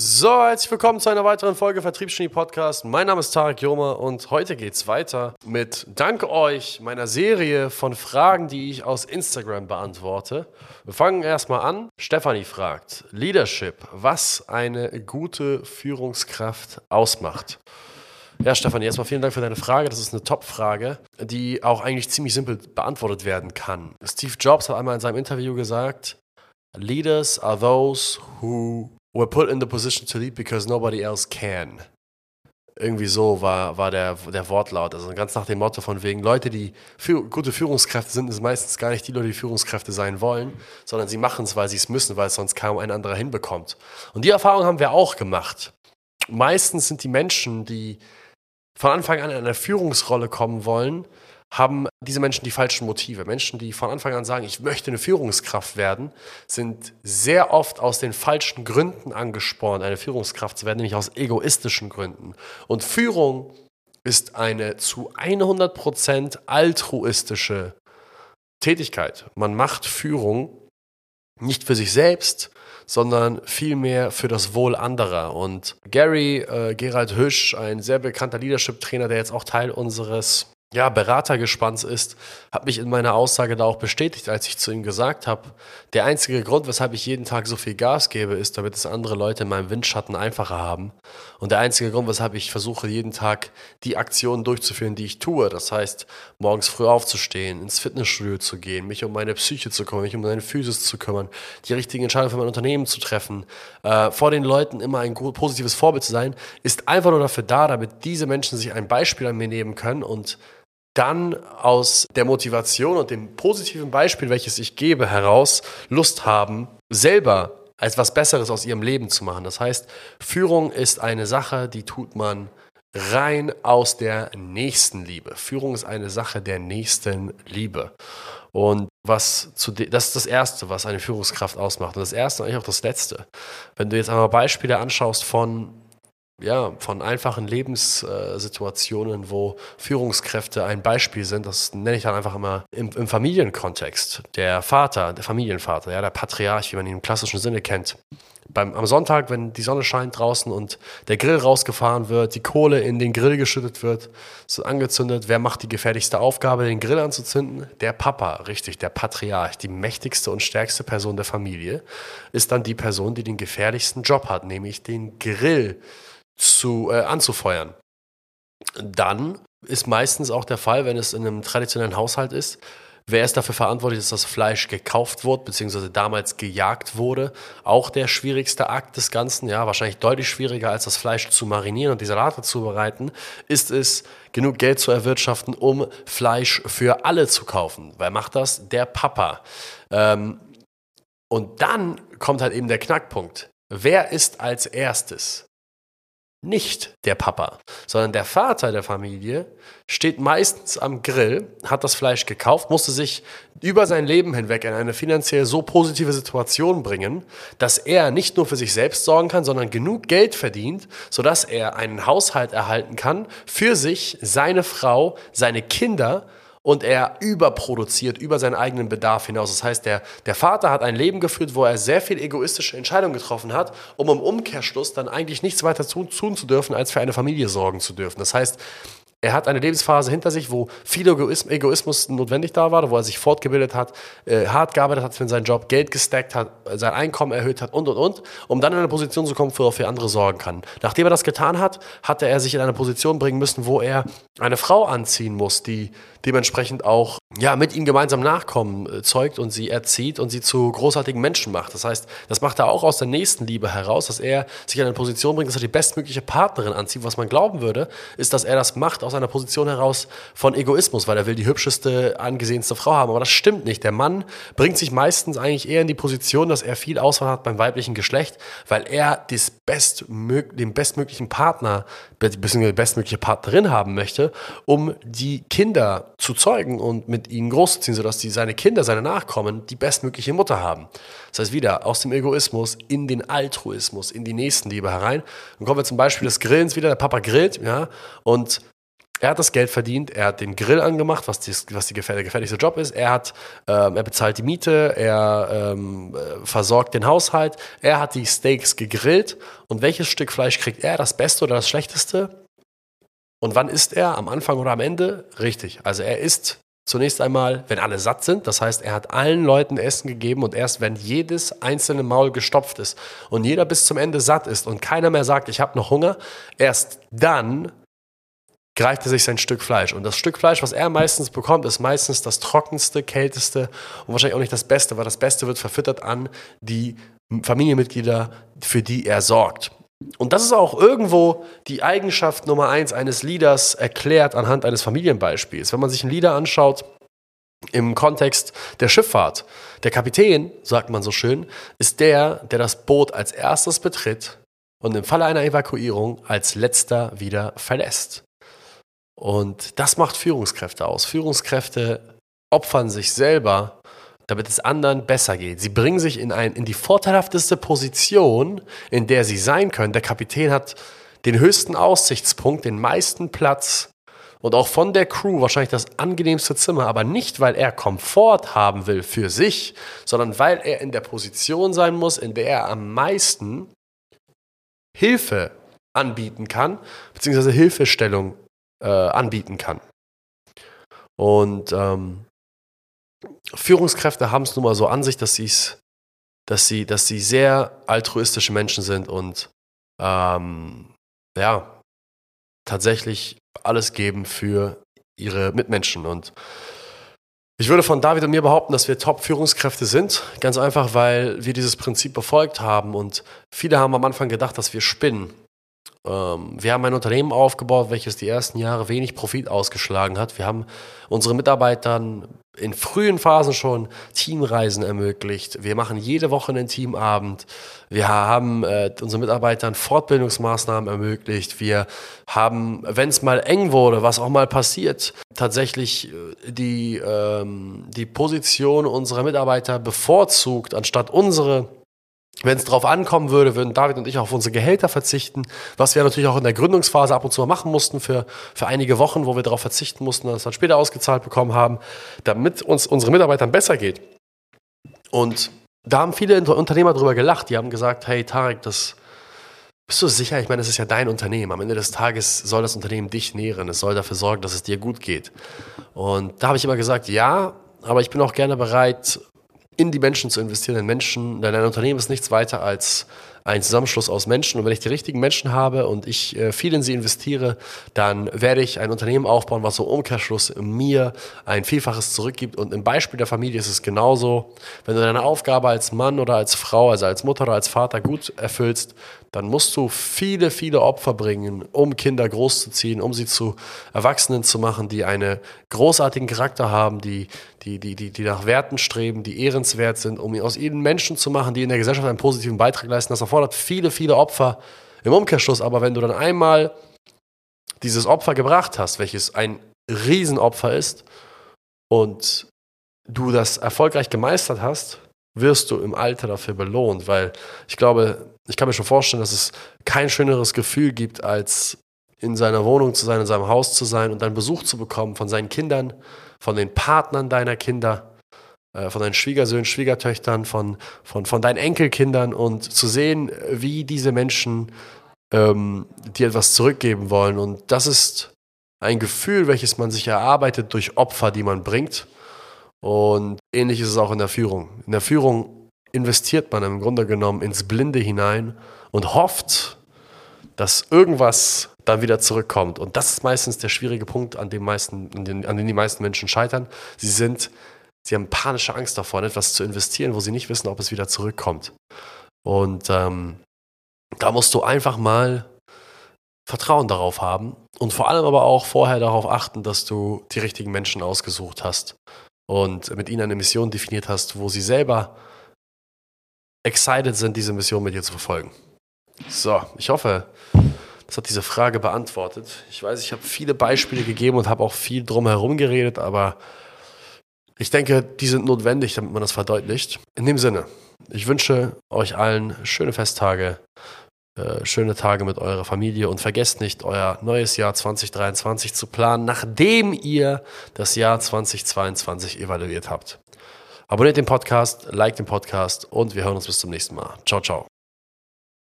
So, herzlich willkommen zu einer weiteren Folge Vertriebsgenie Podcast. Mein Name ist Tarek Joma und heute geht's weiter mit Dank euch meiner Serie von Fragen, die ich aus Instagram beantworte. Wir fangen erstmal an. Stefanie fragt: Leadership, was eine gute Führungskraft ausmacht. Ja, Stefanie, erstmal vielen Dank für deine Frage. Das ist eine Top-Frage, die auch eigentlich ziemlich simpel beantwortet werden kann. Steve Jobs hat einmal in seinem Interview gesagt, Leaders are those who were put in the position to lead because nobody else can. Irgendwie so war, war der, der Wortlaut. Also ganz nach dem Motto von wegen, Leute, die für, gute Führungskräfte sind, ist meistens gar nicht die Leute, die Führungskräfte sein wollen, sondern sie machen es, weil sie es müssen, weil es sonst kaum ein anderer hinbekommt. Und die Erfahrung haben wir auch gemacht. Meistens sind die Menschen, die von Anfang an in eine Führungsrolle kommen wollen, haben diese Menschen die falschen Motive. Menschen, die von Anfang an sagen, ich möchte eine Führungskraft werden, sind sehr oft aus den falschen Gründen angespornt, eine Führungskraft zu werden, nämlich aus egoistischen Gründen. Und Führung ist eine zu 100% altruistische Tätigkeit. Man macht Führung nicht für sich selbst, sondern vielmehr für das Wohl anderer. Und Gary äh, Gerald Hüsch, ein sehr bekannter Leadership-Trainer, der jetzt auch Teil unseres ja, Beratergespanns ist, hat mich in meiner Aussage da auch bestätigt, als ich zu ihm gesagt habe, der einzige Grund, weshalb ich jeden Tag so viel Gas gebe, ist, damit es andere Leute in meinem Windschatten einfacher haben. Und der einzige Grund, weshalb ich versuche, jeden Tag die Aktionen durchzuführen, die ich tue, das heißt, morgens früh aufzustehen, ins Fitnessstudio zu gehen, mich um meine Psyche zu kümmern, mich um meine Physis zu kümmern, die richtigen Entscheidungen für mein Unternehmen zu treffen, äh, vor den Leuten immer ein positives Vorbild zu sein, ist einfach nur dafür da, damit diese Menschen sich ein Beispiel an mir nehmen können und dann aus der Motivation und dem positiven Beispiel, welches ich gebe, heraus Lust haben, selber als was Besseres aus ihrem Leben zu machen. Das heißt, Führung ist eine Sache, die tut man rein aus der Nächstenliebe. Führung ist eine Sache der Nächstenliebe. Und was zu das ist das Erste, was eine Führungskraft ausmacht. Und das Erste und eigentlich auch das Letzte. Wenn du jetzt einmal Beispiele anschaust von ja, von einfachen Lebenssituationen, wo Führungskräfte ein Beispiel sind. Das nenne ich dann einfach immer im, im, Familienkontext. Der Vater, der Familienvater, ja, der Patriarch, wie man ihn im klassischen Sinne kennt. Beim, am Sonntag, wenn die Sonne scheint draußen und der Grill rausgefahren wird, die Kohle in den Grill geschüttet wird, so angezündet, wer macht die gefährlichste Aufgabe, den Grill anzuzünden? Der Papa, richtig, der Patriarch, die mächtigste und stärkste Person der Familie, ist dann die Person, die den gefährlichsten Job hat, nämlich den Grill zu, äh, anzufeuern. Dann ist meistens auch der Fall, wenn es in einem traditionellen Haushalt ist, Wer ist dafür verantwortlich, dass das Fleisch gekauft wurde, beziehungsweise damals gejagt wurde? Auch der schwierigste Akt des Ganzen, ja, wahrscheinlich deutlich schwieriger als das Fleisch zu marinieren und die Salate zubereiten, ist es, genug Geld zu erwirtschaften, um Fleisch für alle zu kaufen. Wer macht das? Der Papa. Ähm, und dann kommt halt eben der Knackpunkt. Wer ist als erstes nicht der Papa, sondern der Vater der Familie steht meistens am Grill, hat das Fleisch gekauft, musste sich über sein Leben hinweg in eine finanziell so positive Situation bringen, dass er nicht nur für sich selbst sorgen kann, sondern genug Geld verdient, sodass er einen Haushalt erhalten kann für sich, seine Frau, seine Kinder und er überproduziert über seinen eigenen Bedarf hinaus. Das heißt, der, der Vater hat ein Leben geführt, wo er sehr viel egoistische Entscheidungen getroffen hat, um im Umkehrschluss dann eigentlich nichts weiter tun, tun zu dürfen, als für eine Familie sorgen zu dürfen. Das heißt, er hat eine Lebensphase hinter sich, wo viel Egoismus notwendig da war, wo er sich fortgebildet hat, äh, hart gearbeitet hat für seinen Job, Geld gestackt hat, sein Einkommen erhöht hat und und und, um dann in eine Position zu kommen, wo er für andere sorgen kann. Nachdem er das getan hat, hatte er sich in eine Position bringen müssen, wo er eine Frau anziehen muss, die dementsprechend auch ja, mit ihm gemeinsam Nachkommen äh, zeugt und sie erzieht und sie zu großartigen Menschen macht. Das heißt, das macht er auch aus der Nächstenliebe heraus, dass er sich in eine Position bringt, dass er die bestmögliche Partnerin anzieht. Was man glauben würde, ist, dass er das macht aus einer Position heraus von Egoismus, weil er will die hübscheste, angesehenste Frau haben. Aber das stimmt nicht. Der Mann bringt sich meistens eigentlich eher in die Position, dass er viel Auswahl hat beim weiblichen Geschlecht, weil er das bestmög den bestmöglichen Partner bzw. die bestmögliche Partnerin haben möchte, um die Kinder zu zeugen und mit mit ihnen großzuziehen, sodass die, seine Kinder, seine Nachkommen die bestmögliche Mutter haben. Das heißt, wieder aus dem Egoismus in den Altruismus, in die Nächstenliebe herein. Dann kommen wir zum Beispiel des Grillens wieder. Der Papa grillt, ja, und er hat das Geld verdient, er hat den Grill angemacht, was, die, was die gefähr der gefährlichste Job ist. Er hat, ähm, er bezahlt die Miete, er ähm, äh, versorgt den Haushalt, er hat die Steaks gegrillt. Und welches Stück Fleisch kriegt er? Das Beste oder das Schlechteste? Und wann isst er? Am Anfang oder am Ende? Richtig. Also er isst zunächst einmal, wenn alle satt sind. Das heißt, er hat allen Leuten Essen gegeben und erst wenn jedes einzelne Maul gestopft ist und jeder bis zum Ende satt ist und keiner mehr sagt, ich habe noch Hunger, erst dann greift er sich sein Stück Fleisch. Und das Stück Fleisch, was er meistens bekommt, ist meistens das trockenste, kälteste und wahrscheinlich auch nicht das Beste, weil das Beste wird verfüttert an die Familienmitglieder, für die er sorgt. Und das ist auch irgendwo die Eigenschaft Nummer eins eines Leaders erklärt anhand eines Familienbeispiels. Wenn man sich einen Leader anschaut, im Kontext der Schifffahrt. Der Kapitän, sagt man so schön, ist der, der das Boot als erstes betritt und im Falle einer Evakuierung als letzter wieder verlässt. Und das macht Führungskräfte aus. Führungskräfte opfern sich selber, damit es anderen besser geht. Sie bringen sich in, ein, in die vorteilhafteste Position, in der sie sein können. Der Kapitän hat den höchsten Aussichtspunkt, den meisten Platz und auch von der Crew wahrscheinlich das angenehmste Zimmer, aber nicht, weil er Komfort haben will für sich, sondern weil er in der Position sein muss, in der er am meisten Hilfe anbieten kann, beziehungsweise Hilfestellung äh, anbieten kann. Und ähm, Führungskräfte haben es nun mal so an sich, dass, dass, sie, dass sie sehr altruistische Menschen sind und ähm, ja, tatsächlich alles geben für ihre Mitmenschen. Und ich würde von David und mir behaupten, dass wir Top-Führungskräfte sind. Ganz einfach, weil wir dieses Prinzip befolgt haben. Und viele haben am Anfang gedacht, dass wir spinnen. Ähm, wir haben ein Unternehmen aufgebaut, welches die ersten Jahre wenig Profit ausgeschlagen hat. Wir haben unseren Mitarbeitern in frühen Phasen schon Teamreisen ermöglicht. Wir machen jede Woche einen Teamabend. Wir haben äh, unseren Mitarbeitern Fortbildungsmaßnahmen ermöglicht. Wir haben, wenn es mal eng wurde, was auch mal passiert, tatsächlich äh, die, ähm, die Position unserer Mitarbeiter bevorzugt, anstatt unsere wenn es darauf ankommen würde, würden David und ich auf unsere Gehälter verzichten, was wir natürlich auch in der Gründungsphase ab und zu mal machen mussten für, für einige Wochen, wo wir darauf verzichten mussten und das dann später ausgezahlt bekommen haben, damit uns unsere Mitarbeitern besser geht. Und da haben viele Unternehmer drüber gelacht. Die haben gesagt, hey Tarek, das bist du sicher? Ich meine, das ist ja dein Unternehmen. Am Ende des Tages soll das Unternehmen dich nähren. Es soll dafür sorgen, dass es dir gut geht. Und da habe ich immer gesagt, ja, aber ich bin auch gerne bereit, in die Menschen zu investieren, in Menschen, denn ein Unternehmen ist nichts weiter als ein Zusammenschluss aus Menschen. Und wenn ich die richtigen Menschen habe und ich äh, viel in sie investiere, dann werde ich ein Unternehmen aufbauen, was so Umkehrschluss mir ein Vielfaches zurückgibt. Und im Beispiel der Familie ist es genauso. Wenn du deine Aufgabe als Mann oder als Frau, also als Mutter oder als Vater gut erfüllst, dann musst du viele, viele Opfer bringen, um Kinder großzuziehen, um sie zu Erwachsenen zu machen, die einen großartigen Charakter haben, die, die, die, die, die nach Werten streben, die ehrenswert sind, um aus ihnen Menschen zu machen, die in der Gesellschaft einen positiven Beitrag leisten. Das erfordert viele, viele Opfer im Umkehrschluss. Aber wenn du dann einmal dieses Opfer gebracht hast, welches ein Riesenopfer ist, und du das erfolgreich gemeistert hast, wirst du im Alter dafür belohnt, weil ich glaube, ich kann mir schon vorstellen, dass es kein schöneres Gefühl gibt, als in seiner Wohnung zu sein, in seinem Haus zu sein und dann Besuch zu bekommen von seinen Kindern, von den Partnern deiner Kinder, von deinen Schwiegersöhnen, Schwiegertöchtern, von, von, von deinen Enkelkindern und zu sehen, wie diese Menschen ähm, dir etwas zurückgeben wollen. Und das ist ein Gefühl, welches man sich erarbeitet durch Opfer, die man bringt. Und ähnlich ist es auch in der Führung. In der Führung investiert man im Grunde genommen ins Blinde hinein und hofft, dass irgendwas dann wieder zurückkommt. Und das ist meistens der schwierige Punkt, an dem, meisten, an den, an den die meisten Menschen scheitern. Sie sind, sie haben panische Angst davor, etwas zu investieren, wo sie nicht wissen, ob es wieder zurückkommt. Und ähm, da musst du einfach mal Vertrauen darauf haben und vor allem aber auch vorher darauf achten, dass du die richtigen Menschen ausgesucht hast und mit ihnen eine Mission definiert hast, wo sie selber excited sind, diese Mission mit dir zu verfolgen. So, ich hoffe, das hat diese Frage beantwortet. Ich weiß, ich habe viele Beispiele gegeben und habe auch viel drumherum geredet, aber ich denke, die sind notwendig, damit man das verdeutlicht. In dem Sinne, ich wünsche euch allen schöne Festtage, äh, schöne Tage mit eurer Familie und vergesst nicht, euer neues Jahr 2023 zu planen, nachdem ihr das Jahr 2022 evaluiert habt. Abonniert den Podcast, liked den Podcast und wir hören uns bis zum nächsten Mal. Ciao, ciao.